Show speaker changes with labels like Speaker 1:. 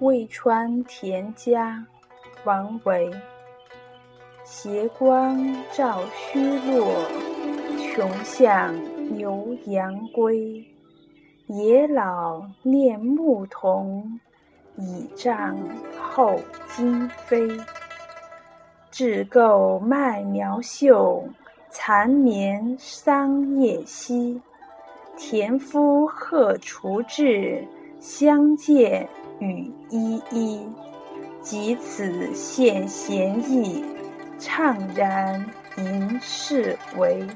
Speaker 1: 渭川田家，王维。斜光照虚落，穷巷牛羊归。野老念牧童，倚杖候金飞。雉构麦苗秀，蚕眠桑叶稀。田夫荷锄至，相见与依依。及此现贤意，怅然吟世为。